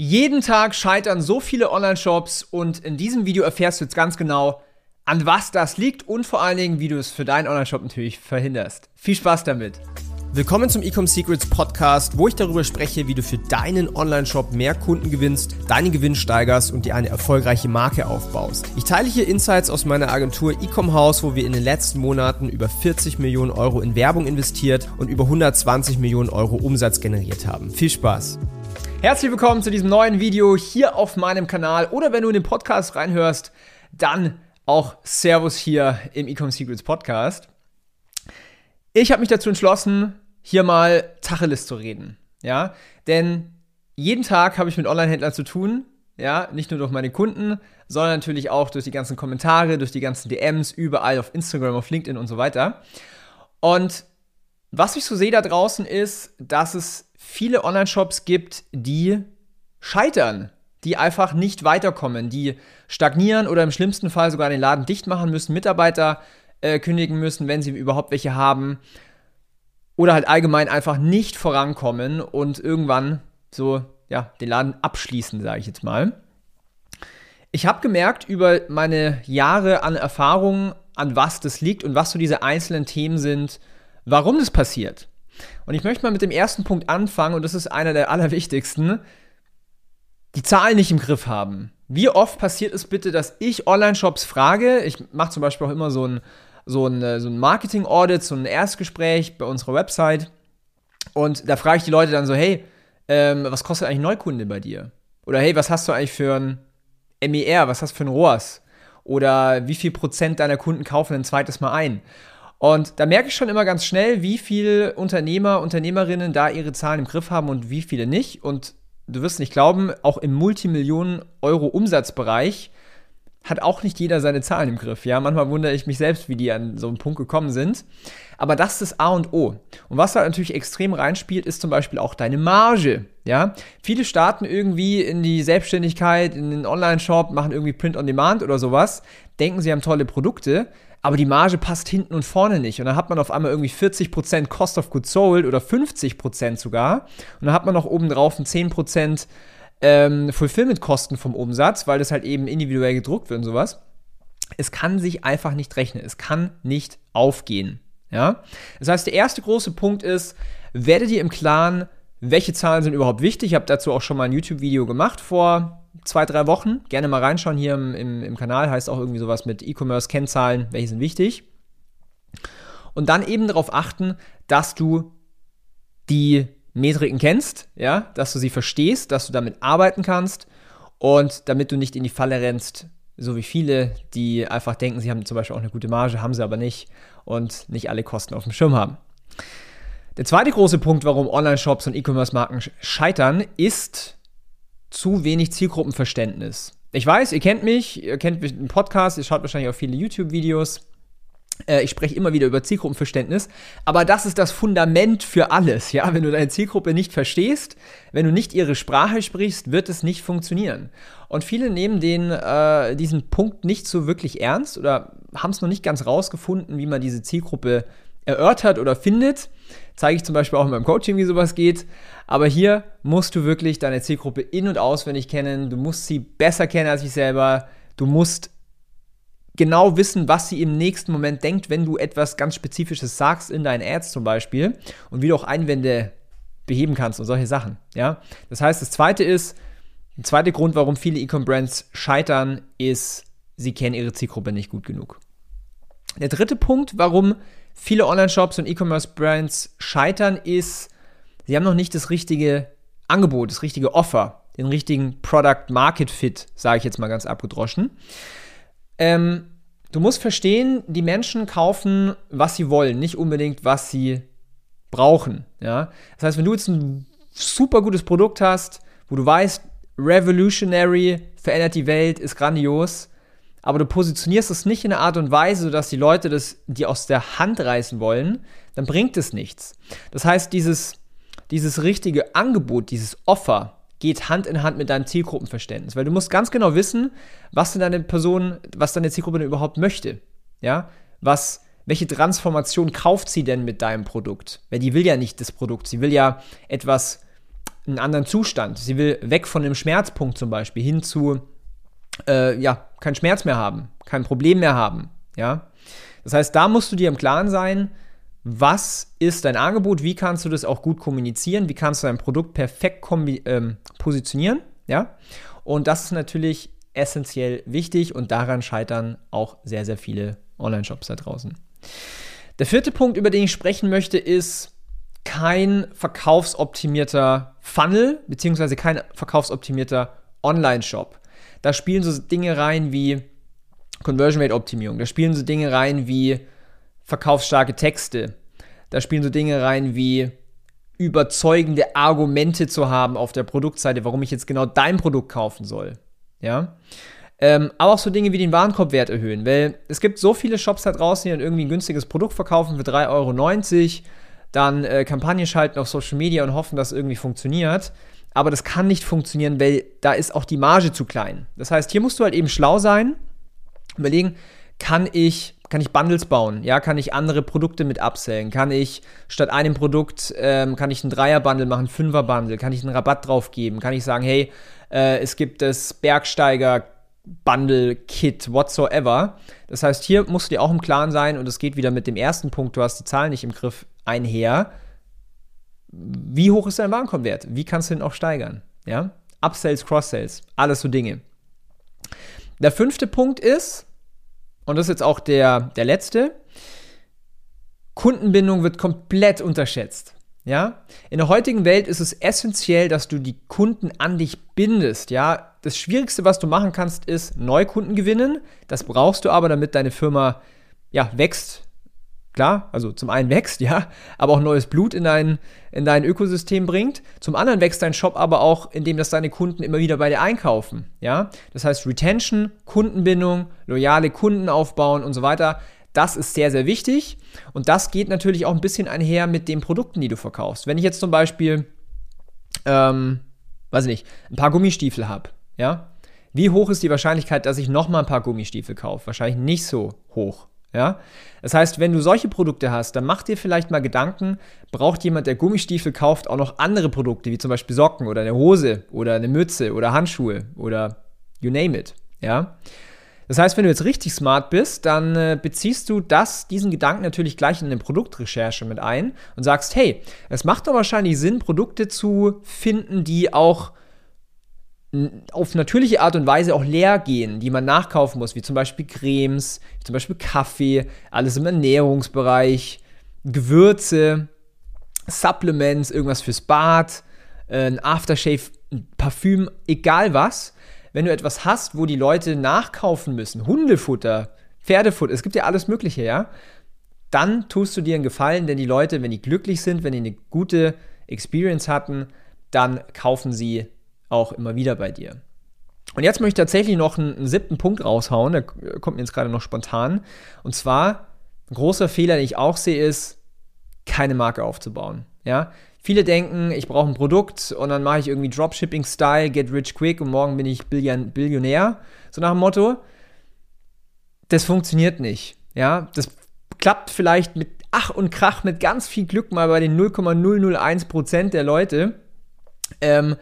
Jeden Tag scheitern so viele Online-Shops und in diesem Video erfährst du jetzt ganz genau, an was das liegt und vor allen Dingen, wie du es für deinen Online-Shop natürlich verhinderst. Viel Spaß damit! Willkommen zum Ecom Secrets Podcast, wo ich darüber spreche, wie du für deinen Online-Shop mehr Kunden gewinnst, deinen Gewinn steigerst und dir eine erfolgreiche Marke aufbaust. Ich teile hier Insights aus meiner Agentur Ecom House, wo wir in den letzten Monaten über 40 Millionen Euro in Werbung investiert und über 120 Millionen Euro Umsatz generiert haben. Viel Spaß! Herzlich willkommen zu diesem neuen Video hier auf meinem Kanal oder wenn du in den Podcast reinhörst, dann auch Servus hier im Ecom Secrets Podcast. Ich habe mich dazu entschlossen, hier mal Tacheles zu reden, ja, denn jeden Tag habe ich mit Online-Händlern zu tun, ja, nicht nur durch meine Kunden, sondern natürlich auch durch die ganzen Kommentare, durch die ganzen DMs, überall auf Instagram, auf LinkedIn und so weiter. Und was ich so sehe da draußen ist, dass es viele Online-Shops gibt, die scheitern, die einfach nicht weiterkommen, die stagnieren oder im schlimmsten Fall sogar den Laden dicht machen müssen, Mitarbeiter äh, kündigen müssen, wenn sie überhaupt welche haben. Oder halt allgemein einfach nicht vorankommen und irgendwann so, ja, den Laden abschließen, sage ich jetzt mal. Ich habe gemerkt über meine Jahre an Erfahrung, an was das liegt und was so diese einzelnen Themen sind, warum das passiert. Und ich möchte mal mit dem ersten Punkt anfangen, und das ist einer der allerwichtigsten. Die Zahlen nicht im Griff haben. Wie oft passiert es bitte, dass ich Online-Shops frage? Ich mache zum Beispiel auch immer so ein, so ein, äh, so ein Marketing-Audit, so ein Erstgespräch bei unserer Website. Und da frage ich die Leute dann so: Hey, ähm, was kostet eigentlich Neukunde bei dir? Oder hey, was hast du eigentlich für ein MER? Was hast du für ein ROAS? Oder wie viel Prozent deiner Kunden kaufen ein zweites Mal ein? Und da merke ich schon immer ganz schnell, wie viele Unternehmer, Unternehmerinnen da ihre Zahlen im Griff haben und wie viele nicht. Und du wirst nicht glauben, auch im Multimillionen-Euro-Umsatzbereich hat auch nicht jeder seine Zahlen im Griff. Ja, manchmal wundere ich mich selbst, wie die an so einen Punkt gekommen sind. Aber das ist das A und O. Und was da natürlich extrem reinspielt, ist zum Beispiel auch deine Marge. Ja, viele starten irgendwie in die Selbstständigkeit, in den Online-Shop, machen irgendwie Print on Demand oder sowas, denken, sie haben tolle Produkte, aber die Marge passt hinten und vorne nicht. Und dann hat man auf einmal irgendwie 40% Cost of Goods Sold oder 50% sogar. Und dann hat man noch obendrauf ein 10% ähm, Fulfillment-Kosten vom Umsatz, weil das halt eben individuell gedruckt wird und sowas. Es kann sich einfach nicht rechnen. Es kann nicht aufgehen. Ja? Das heißt, der erste große Punkt ist, werde dir im Klaren, welche Zahlen sind überhaupt wichtig. Ich habe dazu auch schon mal ein YouTube-Video gemacht vor zwei, drei Wochen. Gerne mal reinschauen hier im, im, im Kanal. Heißt auch irgendwie sowas mit E-Commerce-Kennzahlen, welche sind wichtig. Und dann eben darauf achten, dass du die Metriken kennst, ja, dass du sie verstehst, dass du damit arbeiten kannst und damit du nicht in die Falle rennst, so wie viele, die einfach denken, sie haben zum Beispiel auch eine gute Marge, haben sie aber nicht und nicht alle Kosten auf dem Schirm haben. Der zweite große Punkt, warum Online-Shops und E-Commerce-Marken scheitern, ist zu wenig Zielgruppenverständnis. Ich weiß, ihr kennt mich, ihr kennt mich im Podcast, ihr schaut wahrscheinlich auch viele YouTube-Videos. Äh, ich spreche immer wieder über Zielgruppenverständnis, aber das ist das Fundament für alles. Ja, wenn du deine Zielgruppe nicht verstehst, wenn du nicht ihre Sprache sprichst, wird es nicht funktionieren. Und viele nehmen den, äh, diesen Punkt nicht so wirklich ernst oder haben es noch nicht ganz rausgefunden, wie man diese Zielgruppe erörtert oder findet. Zeige ich zum Beispiel auch in meinem Coaching, wie sowas geht. Aber hier musst du wirklich deine Zielgruppe in- und auswendig kennen. Du musst sie besser kennen als ich selber. Du musst genau wissen, was sie im nächsten Moment denkt, wenn du etwas ganz Spezifisches sagst in deinen Ads zum Beispiel und wie du auch Einwände beheben kannst und solche Sachen. Ja? Das heißt, das zweite ist, der zweite Grund, warum viele E-Com-Brands scheitern, ist, sie kennen ihre Zielgruppe nicht gut genug. Der dritte Punkt, warum viele Online-Shops und E-Commerce-Brands scheitern, ist, sie haben noch nicht das richtige Angebot, das richtige Offer, den richtigen Product-Market-Fit, sage ich jetzt mal ganz abgedroschen. Ähm, du musst verstehen, die Menschen kaufen, was sie wollen, nicht unbedingt, was sie brauchen. Ja? Das heißt, wenn du jetzt ein super gutes Produkt hast, wo du weißt, revolutionary, verändert die Welt, ist grandios, aber du positionierst es nicht in einer Art und Weise, sodass die Leute das dir aus der Hand reißen wollen, dann bringt es nichts. Das heißt, dieses, dieses richtige Angebot, dieses Offer geht Hand in Hand mit deinem Zielgruppenverständnis, weil du musst ganz genau wissen, was denn deine Person, was deine Zielgruppe denn überhaupt möchte. Ja, was, welche Transformation kauft sie denn mit deinem Produkt? Weil die will ja nicht das Produkt, sie will ja etwas einen anderen Zustand. Sie will weg von dem Schmerzpunkt zum Beispiel hin zu, äh, ja, keinen Schmerz mehr haben, kein Problem mehr haben. Ja, das heißt, da musst du dir im Klaren sein, was ist dein Angebot, wie kannst du das auch gut kommunizieren, wie kannst du dein Produkt perfekt ähm, positionieren. Ja, und das ist natürlich essentiell wichtig und daran scheitern auch sehr, sehr viele Online-Shops da draußen. Der vierte Punkt, über den ich sprechen möchte, ist kein verkaufsoptimierter Funnel, beziehungsweise kein verkaufsoptimierter Online-Shop. Da spielen so Dinge rein wie Conversion Rate Optimierung, da spielen so Dinge rein wie verkaufsstarke Texte, da spielen so Dinge rein wie überzeugende Argumente zu haben auf der Produktseite, warum ich jetzt genau dein Produkt kaufen soll. Ja. Ähm, aber auch so Dinge wie den Warenkorbwert erhöhen, weil es gibt so viele Shops da draußen, die dann irgendwie ein günstiges Produkt verkaufen für 3,90 Euro, dann äh, Kampagnen schalten auf Social Media und hoffen, dass es irgendwie funktioniert. Aber das kann nicht funktionieren, weil da ist auch die Marge zu klein. Das heißt, hier musst du halt eben schlau sein, überlegen, kann ich, kann ich Bundles bauen? Ja, kann ich andere Produkte mit upsellen? Kann ich statt einem Produkt, ähm, kann ich einen Dreier-Bundle machen, einen Fünfer-Bundle? Kann ich einen Rabatt drauf geben? Kann ich sagen, hey, äh, es gibt das Bergsteiger Bundle, Kit, whatsoever. Das heißt, hier musst du dir auch im Klaren sein und es geht wieder mit dem ersten Punkt, du hast die Zahlen nicht im Griff, einher. Wie hoch ist dein Warenkorbwert? Wie kannst du den auch steigern? Ja? Upsells, Cross-Sales, alles so Dinge. Der fünfte Punkt ist, und das ist jetzt auch der, der letzte, Kundenbindung wird komplett unterschätzt. Ja? In der heutigen Welt ist es essentiell, dass du die Kunden an dich bindest. Ja? Das Schwierigste, was du machen kannst, ist Neukunden gewinnen. Das brauchst du aber, damit deine Firma ja, wächst. Klar, also zum einen wächst, ja, aber auch neues Blut in dein, in dein Ökosystem bringt. Zum anderen wächst dein Shop aber auch, indem dass deine Kunden immer wieder bei dir einkaufen. Ja? Das heißt Retention, Kundenbindung, loyale Kunden aufbauen und so weiter. Das ist sehr, sehr wichtig. Und das geht natürlich auch ein bisschen einher mit den Produkten, die du verkaufst. Wenn ich jetzt zum Beispiel, ähm, weiß ich nicht, ein paar Gummistiefel habe, ja, wie hoch ist die Wahrscheinlichkeit, dass ich nochmal ein paar Gummistiefel kaufe? Wahrscheinlich nicht so hoch. Ja? Das heißt, wenn du solche Produkte hast, dann mach dir vielleicht mal Gedanken, braucht jemand, der Gummistiefel kauft, auch noch andere Produkte, wie zum Beispiel Socken oder eine Hose oder eine Mütze oder Handschuhe oder you name it. Ja? Das heißt, wenn du jetzt richtig smart bist, dann äh, beziehst du das, diesen Gedanken natürlich gleich in eine Produktrecherche mit ein und sagst, hey, es macht doch wahrscheinlich Sinn, Produkte zu finden, die auch auf natürliche Art und Weise auch leer gehen, die man nachkaufen muss, wie zum Beispiel Cremes, zum Beispiel Kaffee, alles im Ernährungsbereich, Gewürze, Supplements, irgendwas fürs Bad, äh, ein Aftershave, ein Parfüm, egal was. Wenn du etwas hast, wo die Leute nachkaufen müssen, Hundefutter, Pferdefutter, es gibt ja alles Mögliche, ja, dann tust du dir einen Gefallen, denn die Leute, wenn die glücklich sind, wenn die eine gute Experience hatten, dann kaufen sie auch immer wieder bei dir. Und jetzt möchte ich tatsächlich noch einen, einen siebten Punkt raushauen, der kommt mir jetzt gerade noch spontan. Und zwar, ein großer Fehler, den ich auch sehe, ist, keine Marke aufzubauen. Ja? Viele denken, ich brauche ein Produkt und dann mache ich irgendwie Dropshipping-Style, get rich quick und morgen bin ich Billion Billionär. So nach dem Motto. Das funktioniert nicht. Ja, das klappt vielleicht mit Ach und Krach, mit ganz viel Glück mal bei den 0,001% der Leute. Ähm,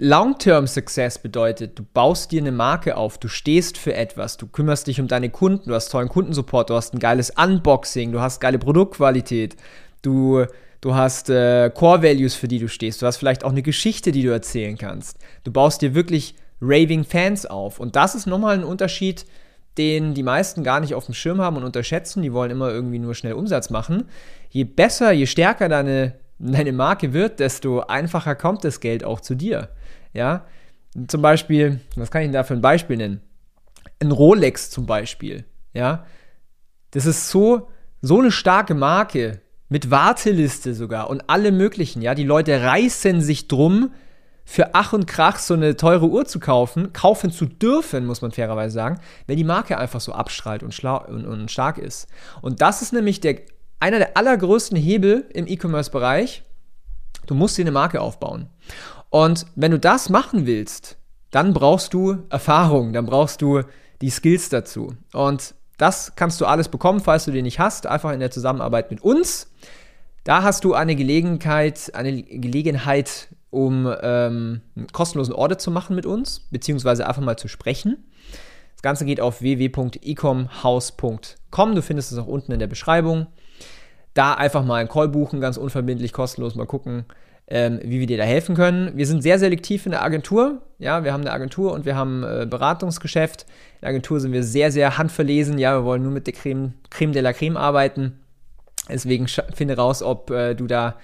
Long-Term Success bedeutet, du baust dir eine Marke auf, du stehst für etwas, du kümmerst dich um deine Kunden, du hast tollen Kundensupport, du hast ein geiles Unboxing, du hast geile Produktqualität, du Du hast äh, Core Values, für die du stehst. Du hast vielleicht auch eine Geschichte, die du erzählen kannst. Du baust dir wirklich raving Fans auf. Und das ist nochmal ein Unterschied, den die meisten gar nicht auf dem Schirm haben und unterschätzen. Die wollen immer irgendwie nur schnell Umsatz machen. Je besser, je stärker deine, deine Marke wird, desto einfacher kommt das Geld auch zu dir. Ja, zum Beispiel, was kann ich denn da für ein Beispiel nennen? Ein Rolex zum Beispiel. Ja, das ist so, so eine starke Marke, mit Warteliste sogar und alle möglichen, ja. Die Leute reißen sich drum, für Ach und Krach so eine teure Uhr zu kaufen, kaufen zu dürfen, muss man fairerweise sagen, wenn die Marke einfach so abstrahlt und, und, und stark ist. Und das ist nämlich der, einer der allergrößten Hebel im E-Commerce-Bereich. Du musst dir eine Marke aufbauen. Und wenn du das machen willst, dann brauchst du Erfahrung, dann brauchst du die Skills dazu. Und das kannst du alles bekommen, falls du den nicht hast, einfach in der Zusammenarbeit mit uns. Da hast du eine Gelegenheit, eine Gelegenheit, um ähm, einen kostenlosen Audit zu machen mit uns, beziehungsweise einfach mal zu sprechen. Das Ganze geht auf www.ecomhouse.com. Du findest es auch unten in der Beschreibung. Da einfach mal einen Call buchen, ganz unverbindlich, kostenlos mal gucken, ähm, wie wir dir da helfen können. Wir sind sehr selektiv in der Agentur. Ja, wir haben eine Agentur und wir haben äh, Beratungsgeschäft. In der Agentur sind wir sehr, sehr handverlesen. Ja, wir wollen nur mit der Creme, Creme de la Creme arbeiten. Deswegen finde raus, ob äh, du da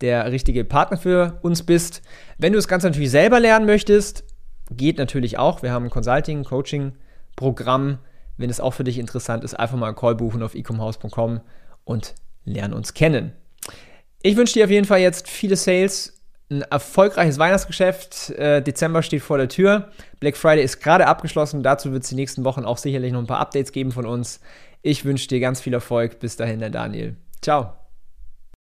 der richtige Partner für uns bist. Wenn du das Ganze natürlich selber lernen möchtest, geht natürlich auch. Wir haben ein Consulting, Coaching-Programm. Wenn es auch für dich interessant ist, einfach mal einen Call buchen auf ecomhouse.com und lernen uns kennen. Ich wünsche dir auf jeden Fall jetzt viele Sales, ein erfolgreiches Weihnachtsgeschäft. Äh, Dezember steht vor der Tür. Black Friday ist gerade abgeschlossen. Dazu wird es die nächsten Wochen auch sicherlich noch ein paar Updates geben von uns. Ich wünsche dir ganz viel Erfolg. Bis dahin, der Daniel. Ciao.